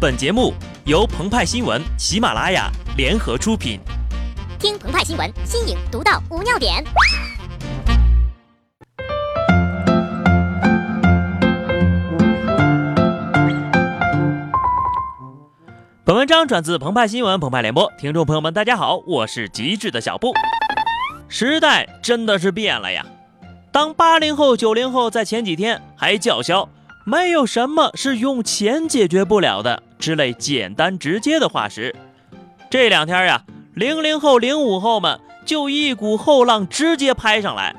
本节目由澎湃新闻、喜马拉雅联合出品。听澎湃新闻，新颖独到，无尿点。本文章转自澎湃新闻、澎湃联播，听众朋友们，大家好，我是极致的小布。时代真的是变了呀！当八零后、九零后在前几天还叫嚣“没有什么是用钱解决不了的”之类简单直接的话时，这两天呀，零零后、零五后们就一股后浪直接拍上来，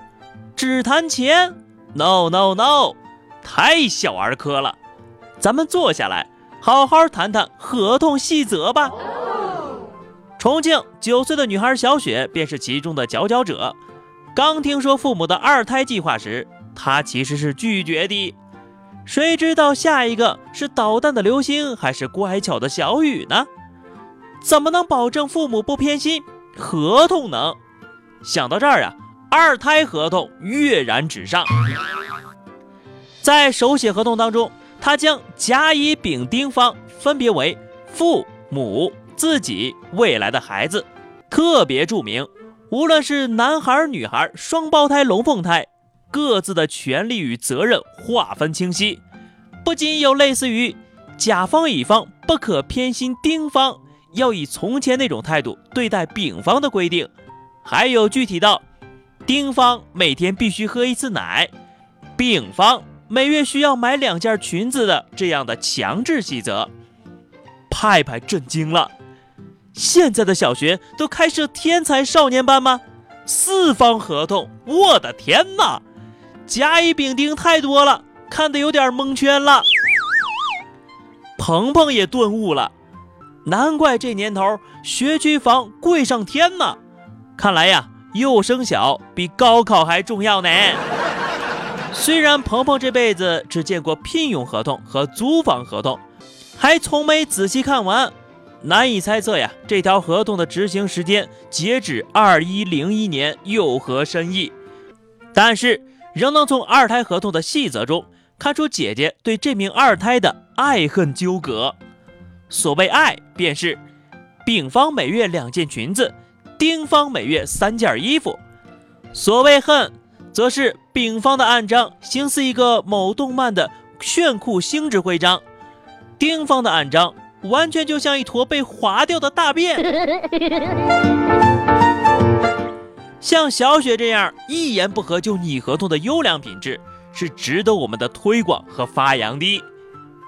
只谈钱？No No No，太小儿科了！咱们坐下来。好好谈谈合同细则吧。重庆九岁的女孩小雪便是其中的佼佼者。刚听说父母的二胎计划时，她其实是拒绝的。谁知道下一个是捣蛋的流星还是乖巧的小雨呢？怎么能保证父母不偏心？合同能。想到这儿啊，二胎合同跃然纸上。在手写合同当中。他将甲、乙、丙、丁方分别为父母、自己、未来的孩子，特别注明，无论是男孩、女孩、双胞胎、龙凤胎，各自的权利与责任划分清晰。不仅有类似于甲方、乙方不可偏心丁方，要以从前那种态度对待丙方的规定，还有具体到丁方每天必须喝一次奶，丙方。每月需要买两件裙子的这样的强制细则，派派震惊了。现在的小学都开设天才少年班吗？四方合同，我的天哪！甲乙丙丁太多了，看得有点蒙圈了。鹏鹏也顿悟了，难怪这年头学区房贵上天呢。看来呀，幼升小比高考还重要呢。虽然鹏鹏这辈子只见过聘用合同和租房合同，还从没仔细看完，难以猜测呀，这条合同的执行时间截止二一零一年有何深意？但是仍能从二胎合同的细则中看出姐姐对这名二胎的爱恨纠葛。所谓爱，便是丙方每月两件裙子，丁方每月三件衣服；所谓恨。则是丙方的暗章形似一个某动漫的炫酷星之徽章，丁方的暗章完全就像一坨被划掉的大便。像小雪这样一言不合就拟合同的优良品质，是值得我们的推广和发扬的。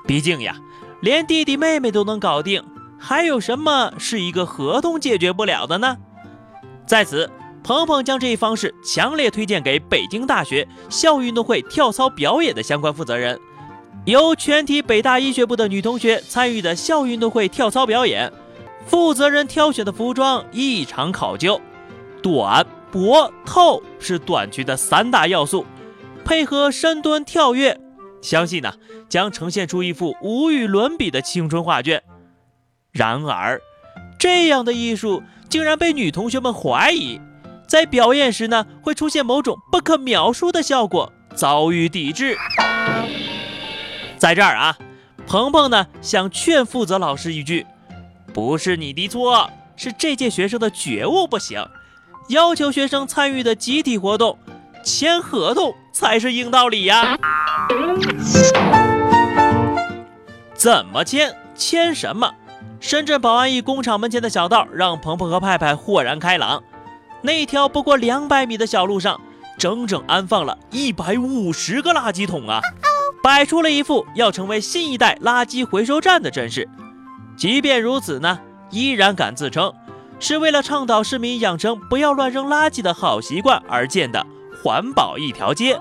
毕竟呀，连弟弟妹妹都能搞定，还有什么是一个合同解决不了的呢？在此。鹏鹏将这一方式强烈推荐给北京大学校运动会跳操表演的相关负责人。由全体北大医学部的女同学参与的校运动会跳操表演，负责人挑选的服装异常考究，短、薄、透是短剧的三大要素，配合深蹲、跳跃，相信呢将呈现出一幅无与伦比的青春画卷。然而，这样的艺术竟然被女同学们怀疑。在表演时呢，会出现某种不可描述的效果，遭遇抵制。在这儿啊，鹏鹏呢想劝负责老师一句：不是你的错，是这届学生的觉悟不行。要求学生参与的集体活动，签合同才是硬道理呀。怎么签？签什么？深圳宝安一工厂门前的小道，让鹏鹏和派派豁然开朗。那条不过两百米的小路上，整整安放了一百五十个垃圾桶啊，摆出了一副要成为新一代垃圾回收站的阵势。即便如此呢，依然敢自称是为了倡导市民养成不要乱扔垃圾的好习惯而建的环保一条街。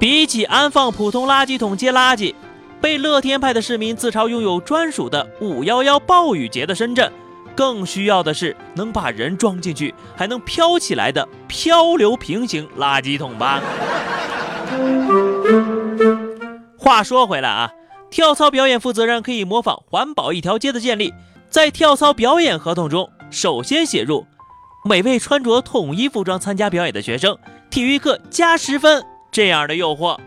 比起安放普通垃圾桶接垃圾，被乐天派的市民自嘲拥有专属的“五幺幺暴雨节”的深圳。更需要的是能把人装进去还能飘起来的漂流平行垃圾桶吧。话说回来啊，跳操表演负责人可以模仿环保一条街的建立，在跳操表演合同中首先写入每位穿着统一服装参加表演的学生体育课加十分这样的诱惑。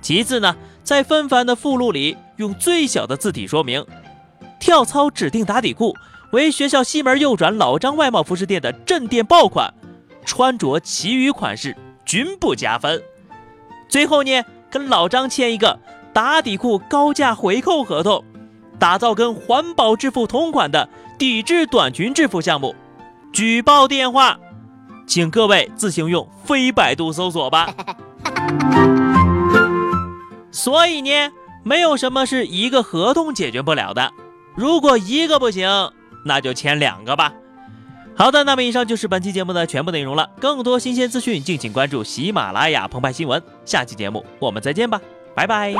其次呢，在纷繁的附录里用最小的字体说明。跳操指定打底裤为学校西门右转老张外贸服饰店的镇店爆款，穿着其余款式均不加分。最后呢，跟老张签一个打底裤高价回扣合同，打造跟环保致富同款的抵制短裙致富项目。举报电话，请各位自行用非百度搜索吧。所以呢，没有什么是一个合同解决不了的。如果一个不行，那就签两个吧。好的，那么以上就是本期节目的全部内容了。更多新鲜资讯，敬请关注喜马拉雅澎湃新闻。下期节目我们再见吧，拜拜。